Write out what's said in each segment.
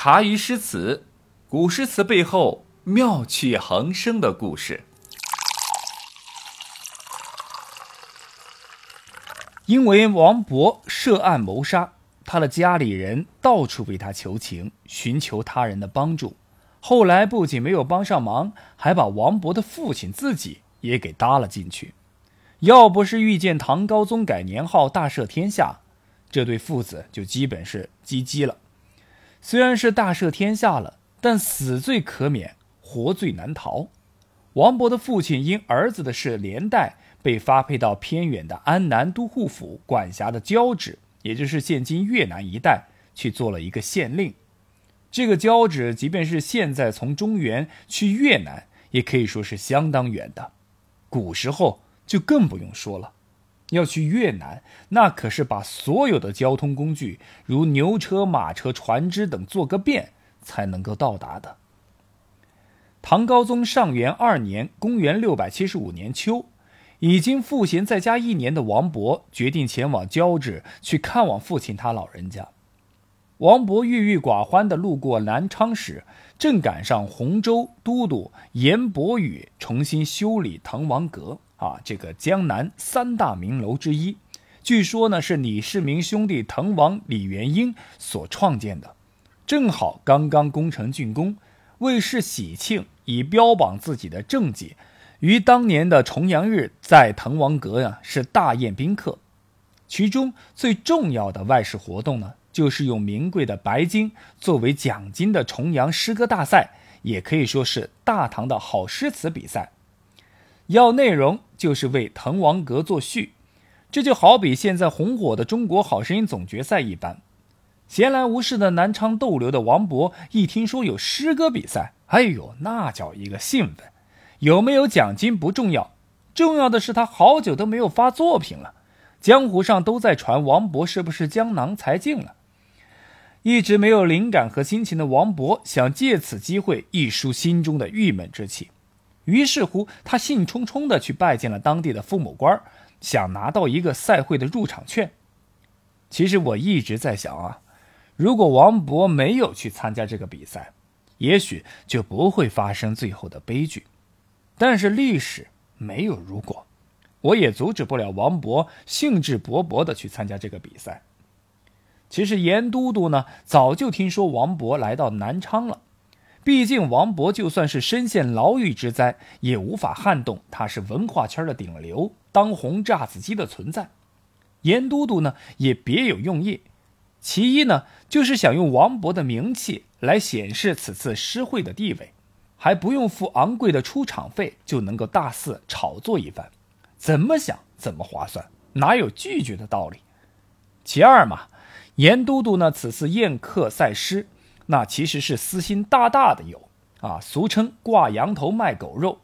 茶余诗词，古诗词背后妙趣横生的故事。因为王勃涉案谋杀，他的家里人到处为他求情，寻求他人的帮助。后来不仅没有帮上忙，还把王勃的父亲自己也给搭了进去。要不是遇见唐高宗改年号大赦天下，这对父子就基本是 GG 了。虽然是大赦天下了，但死罪可免，活罪难逃。王勃的父亲因儿子的事连带被发配到偏远的安南都护府管辖的交趾，也就是现今越南一带去做了一个县令。这个交趾，即便是现在从中原去越南，也可以说是相当远的。古时候就更不用说了。要去越南，那可是把所有的交通工具，如牛车、马车、船只等做个遍，才能够到达的。唐高宗上元二年（公元675年秋），已经赋闲在家一年的王勃决定前往交趾去看望父亲他老人家。王勃郁郁寡欢地路过南昌时，正赶上洪州都督严伯宇重新修理滕王阁。啊，这个江南三大名楼之一，据说呢是李世民兄弟滕王李元婴所创建的，正好刚刚工程竣工，为示喜庆，以标榜自己的政绩，于当年的重阳日在滕王阁呀是大宴宾客，其中最重要的外事活动呢，就是用名贵的白金作为奖金的重阳诗歌大赛，也可以说是大唐的好诗词比赛。要内容就是为滕王阁作序，这就好比现在红火的《中国好声音》总决赛一般。闲来无事的南昌逗留的王勃一听说有诗歌比赛，哎呦，那叫一个兴奋！有没有奖金不重要，重要的是他好久都没有发作品了，江湖上都在传王勃是不是江郎才尽了。一直没有灵感和心情的王勃，想借此机会一抒心中的郁闷之气。于是乎，他兴冲冲地去拜见了当地的父母官，想拿到一个赛会的入场券。其实我一直在想啊，如果王勃没有去参加这个比赛，也许就不会发生最后的悲剧。但是历史没有如果，我也阻止不了王勃兴致勃勃地去参加这个比赛。其实严都督呢，早就听说王勃来到南昌了。毕竟，王勃就算是身陷牢狱之灾，也无法撼动他是文化圈的顶流、当红炸子鸡的存在。严都督呢，也别有用意。其一呢，就是想用王勃的名气来显示此次诗会的地位，还不用付昂贵的出场费，就能够大肆炒作一番，怎么想怎么划算，哪有拒绝的道理？其二嘛，严都督呢，此次宴客赛诗。那其实是私心大大的有啊，俗称挂羊头卖狗肉，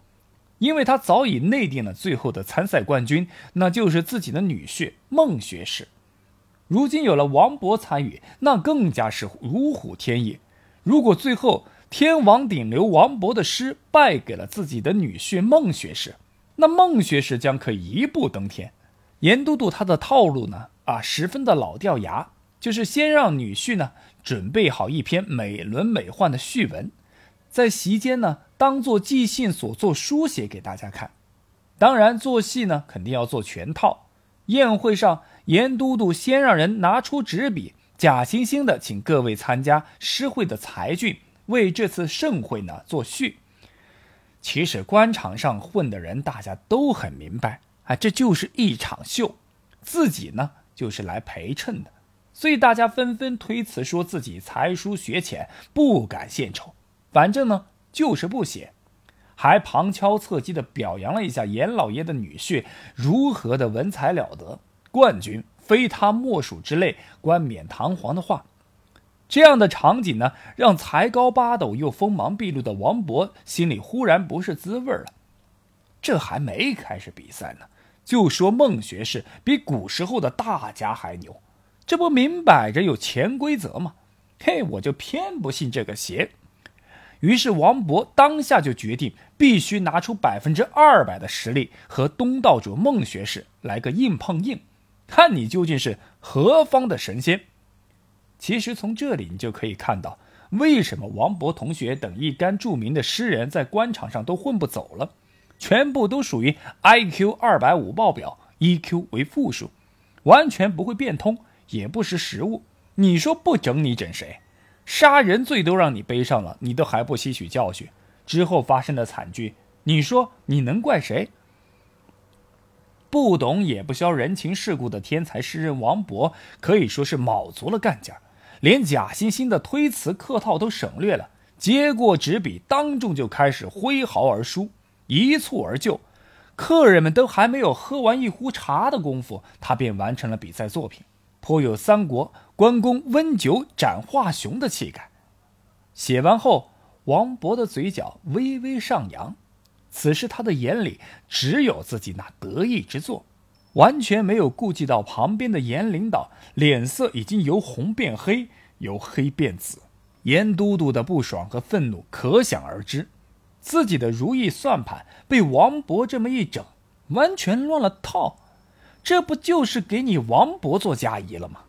因为他早已内定了最后的参赛冠军，那就是自己的女婿孟学士。如今有了王勃参与，那更加是如虎添翼。如果最后天王顶流王勃的诗败给了自己的女婿孟学士，那孟学士将可以一步登天。严都督他的套路呢啊，十分的老掉牙，就是先让女婿呢。准备好一篇美轮美奂的序文，在席间呢，当做即兴所作书写给大家看。当然，做戏呢，肯定要做全套。宴会上，严都督先让人拿出纸笔，假惺惺的请各位参加诗会的才俊为这次盛会呢作序。其实，官场上混的人，大家都很明白，啊，这就是一场秀，自己呢就是来陪衬的。所以大家纷纷推辞，说自己才疏学浅，不敢献丑。反正呢，就是不写，还旁敲侧击地表扬了一下严老爷的女婿如何的文采了得，冠军非他莫属之类冠冕堂皇的话。这样的场景呢，让才高八斗又锋芒毕露的王勃心里忽然不是滋味了。这还没开始比赛呢，就说孟学士比古时候的大家还牛。这不明摆着有潜规则吗？嘿，我就偏不信这个邪。于是王勃当下就决定，必须拿出百分之二百的实力和东道主孟学士来个硬碰硬，看你究竟是何方的神仙。其实从这里你就可以看到，为什么王勃同学等一干著名的诗人在官场上都混不走了？全部都属于 IQ 二百五爆表，EQ 为负数，完全不会变通，也不识时务。你说不整你整谁？杀人罪都让你背上了，你都还不吸取教训？之后发生的惨剧，你说你能怪谁？不懂也不消人情世故的天才诗人王勃可以说是卯足了干劲儿，连假惺惺的推辞客套都省略了，接过纸笔，当众就开始挥毫而书，一蹴而就。客人们都还没有喝完一壶茶的功夫，他便完成了比赛作品，颇有三国关公温酒斩华雄的气概。写完后，王勃的嘴角微微上扬。此时他的眼里只有自己那得意之作，完全没有顾及到旁边的严领导脸色已经由红变黑，由黑变紫。严都督的不爽和愤怒可想而知，自己的如意算盘被王勃这么一整，完全乱了套。这不就是给你王勃做嫁衣了吗？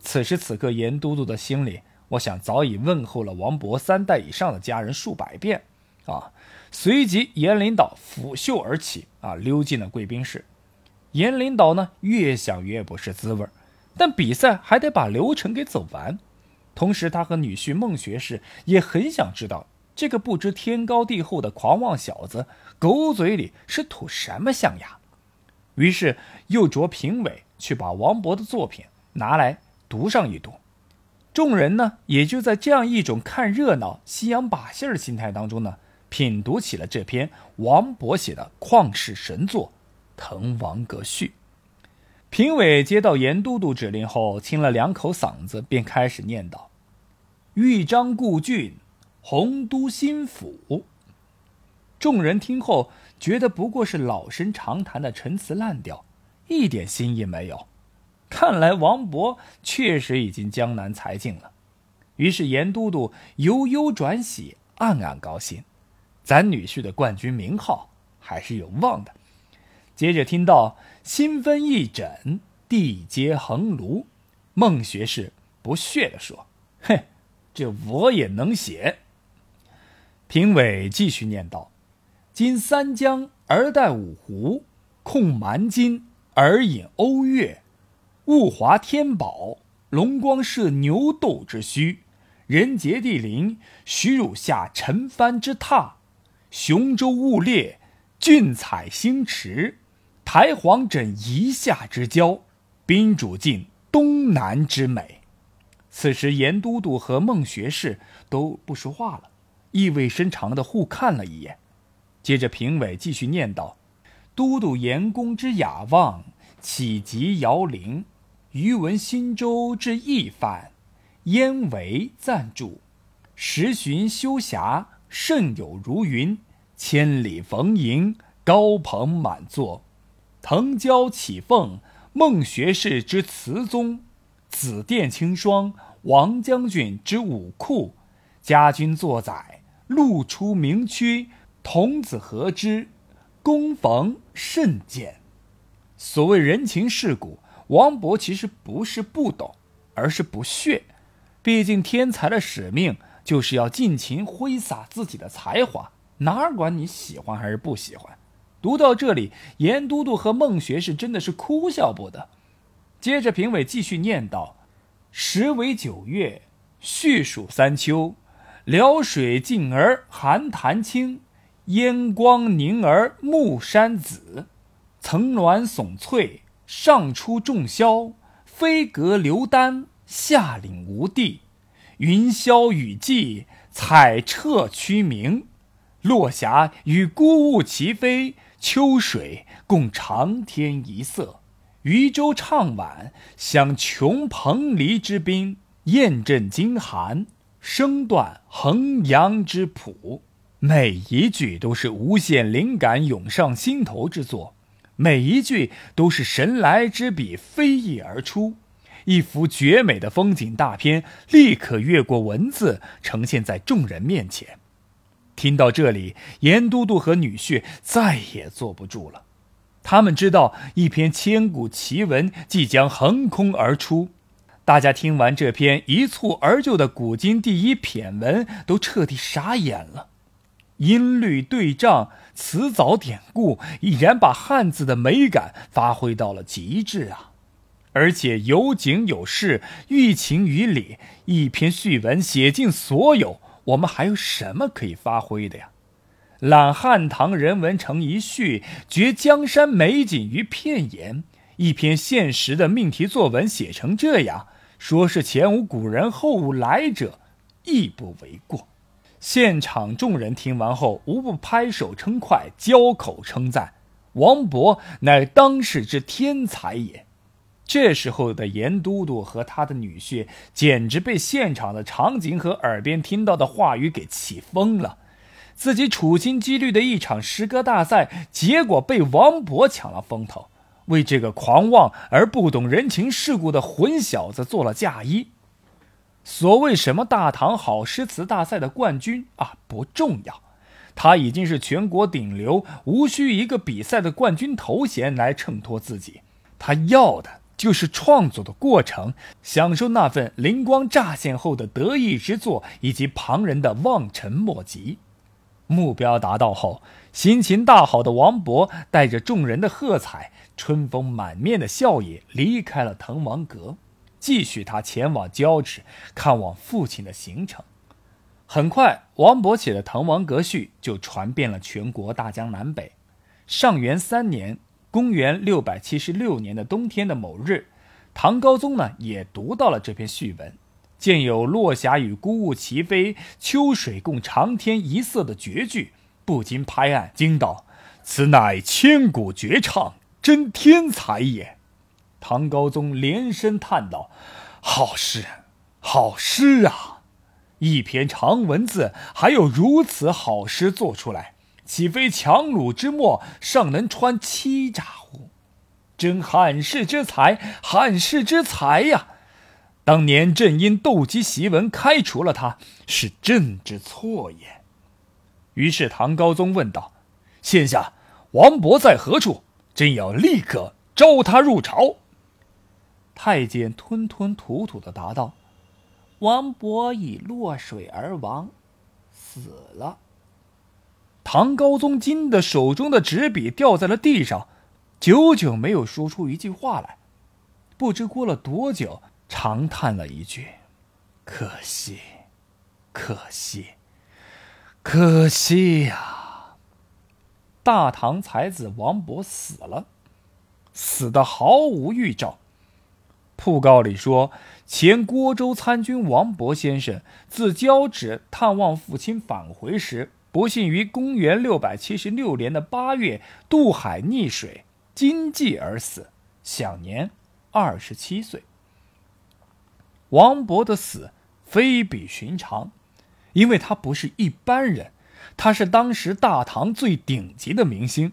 此时此刻，严都督的心里，我想早已问候了王勃三代以上的家人数百遍，啊。随即，严领导拂袖而起，啊，溜进了贵宾室。严领导呢，越想越不是滋味但比赛还得把流程给走完。同时，他和女婿孟学士也很想知道，这个不知天高地厚的狂妄小子，狗嘴里是吐什么象牙。于是，又着评委去把王勃的作品拿来读上一读。众人呢，也就在这样一种看热闹、西洋把戏的心态当中呢。品读起了这篇王勃写的旷世神作《滕王阁序》。评委接到严都督指令后，清了两口嗓子，便开始念道：“豫章故郡，洪都新府。”众人听后觉得不过是老生常谈的陈词滥调，一点新意没有。看来王勃确实已经江南才尽了。于是严都督由忧转喜，暗暗高兴。咱女婿的冠军名号还是有望的。接着听到新分一枕，地接横庐，孟学士不屑地说：“哼，这我也能写。”评委继续念道：“今三江而带五湖，控蛮金而引瓯越，物华天宝，龙光射牛斗之墟，人杰地灵，徐汝下陈蕃之榻。”雄州雾列，俊采星驰，台隍枕夷夏之交，宾主尽东南之美。此时，严都督和孟学士都不说话了，意味深长的互看了一眼。接着，评委继续念道：“都督严公之雅望，岂及尧陵？余闻新州之义范，焉为赞助？时寻修侠。”甚有如云，千里逢迎，高朋满座，腾蛟起凤，孟学士之词宗，紫殿清霜，王将军之武库，家君作宰，路出名区，童子何知？恭逢甚见。所谓人情世故，王勃其实不是不懂，而是不屑。毕竟天才的使命。就是要尽情挥洒自己的才华，哪管你喜欢还是不喜欢。读到这里，严都督和孟学士真的是哭笑不得。接着，评委继续念道：“时为九月，序属三秋，辽水静而寒潭清，烟光凝而暮山紫，层峦耸翠，上出重霄，飞阁流丹，下岭无地。”云霄雨霁，彩彻区明；落霞与孤鹜齐飞，秋水共长天一色。渔舟唱晚，响穷彭蠡之滨；雁阵惊寒，声断衡阳之浦。每一句都是无限灵感涌上心头之作，每一句都是神来之笔飞溢而出。一幅绝美的风景大片立刻越过文字，呈现在众人面前。听到这里，严都督和女婿再也坐不住了。他们知道一篇千古奇文即将横空而出，大家听完这篇一蹴而就的古今第一骈文，都彻底傻眼了。音律对仗、词藻典故，已然把汉字的美感发挥到了极致啊！而且有景有事，寓情于理，一篇序文写尽所有，我们还有什么可以发挥的呀？揽汉唐人文成一序，绝江山美景于片言。一篇现实的命题作文写成这样，说是前无古人后无来者，亦不为过。现场众人听完后，无不拍手称快，交口称赞。王勃乃当世之天才也。这时候的严都督和他的女婿，简直被现场的场景和耳边听到的话语给气疯了。自己处心积虑的一场诗歌大赛，结果被王勃抢了风头。为这个狂妄而不懂人情世故的混小子做了嫁衣。所谓什么大唐好诗词大赛的冠军啊，不重要，他已经是全国顶流，无需一个比赛的冠军头衔来衬托自己。他要的就是创作的过程，享受那份灵光乍现后的得意之作，以及旁人的望尘莫及。目标达到后，心情大好的王勃带着众人的喝彩。春风满面的笑意离开了滕王阁，继续他前往交趾看望父亲的行程。很快，王勃写的《滕王阁序》就传遍了全国大江南北。上元三年（公元676年）的冬天的某日，唐高宗呢也读到了这篇序文，见有“落霞与孤鹜齐飞，秋水共长天一色”的绝句，不禁拍案惊道：“此乃千古绝唱！”真天才也！唐高宗连声叹道：“好诗，好诗啊！一篇长文字，还有如此好诗做出来，岂非强弩之末，尚能穿欺诈乎？真汉室之才，汉室之才呀！当年朕因斗鸡檄文开除了他，是朕之错也。”于是唐高宗问道：“现下王勃在何处？”朕要立刻召他入朝。太监吞吞吐吐的答道：“王勃已落水而亡，死了。”唐高宗惊得手中的纸笔掉在了地上，久久没有说出一句话来。不知过了多久，长叹了一句：“可惜，可惜，可惜呀！”大唐才子王勃死了，死的毫无预兆。讣告里说，前郭州参军王勃先生自交趾探望父亲返回时，不幸于公元六百七十六年的八月渡海溺水，惊悸而死，享年二十七岁。王勃的死非比寻常，因为他不是一般人。他是当时大唐最顶级的明星，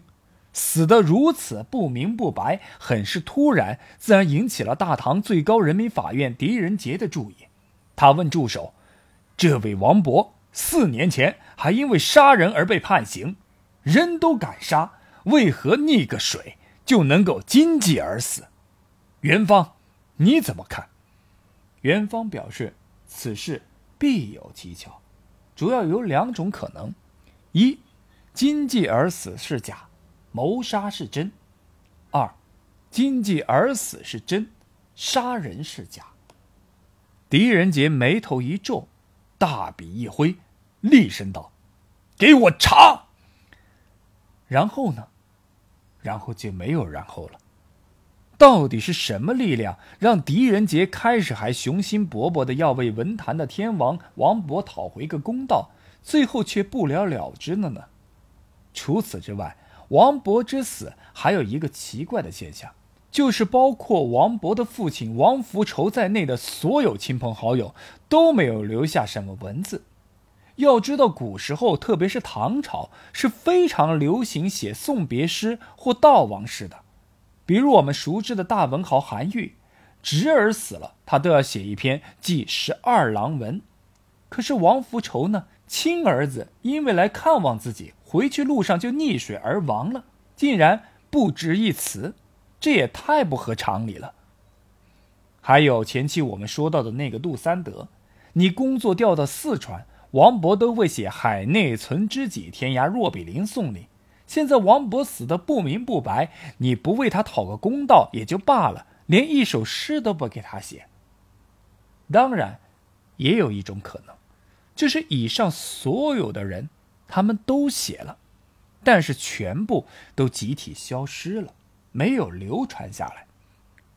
死得如此不明不白，很是突然，自然引起了大唐最高人民法院狄仁杰的注意。他问助手：“这位王勃四年前还因为杀人而被判刑，人都敢杀，为何溺个水就能够经济而死？”元芳，你怎么看？元芳表示，此事必有蹊跷，主要有两种可能。一，经济而死是假，谋杀是真；二，经济而死是真，杀人是假。狄仁杰眉头一皱，大笔一挥，厉声道：“给我查！”然后呢？然后就没有然后了。到底是什么力量让狄仁杰开始还雄心勃勃的要为文坛的天王王勃讨回个公道？最后却不了了之了呢。除此之外，王勃之死还有一个奇怪的现象，就是包括王勃的父亲王福仇在内的所有亲朋好友都没有留下什么文字。要知道，古时候，特别是唐朝，是非常流行写送别诗或悼亡诗的。比如我们熟知的大文豪韩愈，侄儿死了，他都要写一篇记十二郎文。可是王福仇呢？亲儿子因为来看望自己，回去路上就溺水而亡了，竟然不止一词，这也太不合常理了。还有前期我们说到的那个杜三德，你工作调到四川，王勃都会写“海内存知己，天涯若比邻”送你。现在王勃死的不明不白，你不为他讨个公道也就罢了，连一首诗都不给他写。当然，也有一种可能，就是以上所有的人，他们都写了，但是全部都集体消失了，没有流传下来，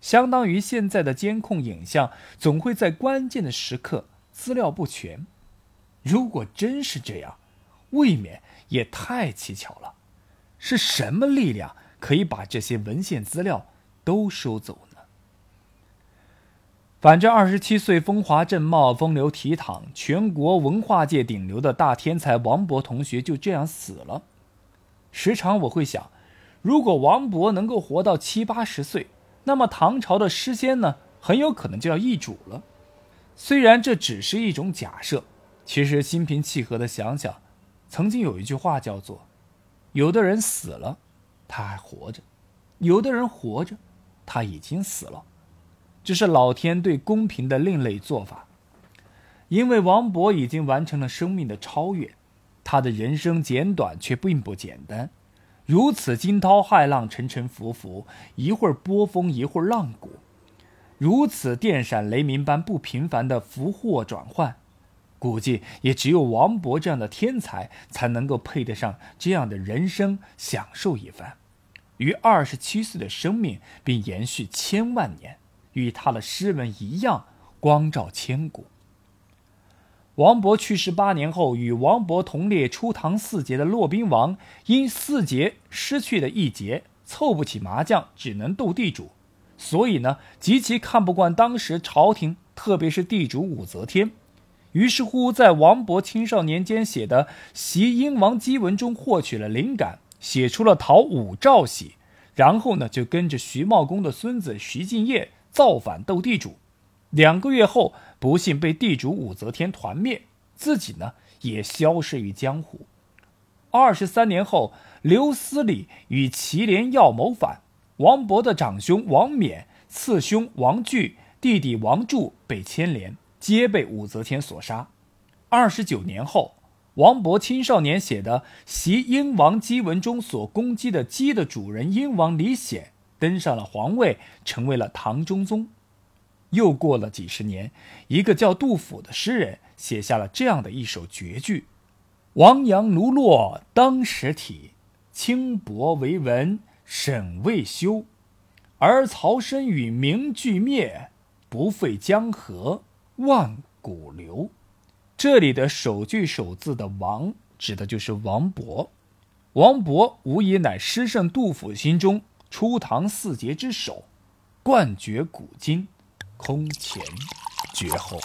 相当于现在的监控影像总会在关键的时刻资料不全。如果真是这样，未免也太蹊跷了。是什么力量可以把这些文献资料都收走呢？反正二十七岁风华正茂、风流倜傥、全国文化界顶流的大天才王勃同学就这样死了。时常我会想，如果王勃能够活到七八十岁，那么唐朝的诗仙呢，很有可能就要易主了。虽然这只是一种假设，其实心平气和的想想，曾经有一句话叫做。有的人死了，他还活着；有的人活着，他已经死了。这是老天对公平的另类做法。因为王勃已经完成了生命的超越，他的人生简短却并不简单。如此惊涛骇浪、沉沉浮浮，一会儿波峰，一会儿浪谷；如此电闪雷鸣般不平凡的福祸转换。估计也只有王勃这样的天才才能够配得上这样的人生享受一番，于二十七岁的生命并延续千万年，与他的诗文一样光照千古。王勃去世八年后，与王勃同列初唐四杰的骆宾王，因四杰失去了一杰，凑不起麻将，只能斗地主，所以呢，极其看不惯当时朝廷，特别是地主武则天。于是乎，在王勃青少年间写的《袭英王檄文》中获取了灵感，写出了讨武曌喜，然后呢，就跟着徐茂公的孙子徐敬业造反斗地主，两个月后，不幸被地主武则天团灭，自己呢也消失于江湖。二十三年后，刘思礼与祁连要谋反，王勃的长兄王冕、次兄王据、弟弟王柱被牵连。皆被武则天所杀。二十九年后，王勃青少年写的《袭英王鸡文》中所攻击的鸡的主人英王李显登上了皇位，成为了唐中宗。又过了几十年，一个叫杜甫的诗人写下了这样的一首绝句：“王杨奴落当时体，轻薄为文沈未休。而曹参与名俱灭，不废江河。”万古流，这里的首句首字的“王”指的就是王勃。王勃无疑乃诗圣杜甫心中初唐四杰之首，冠绝古今，空前绝后。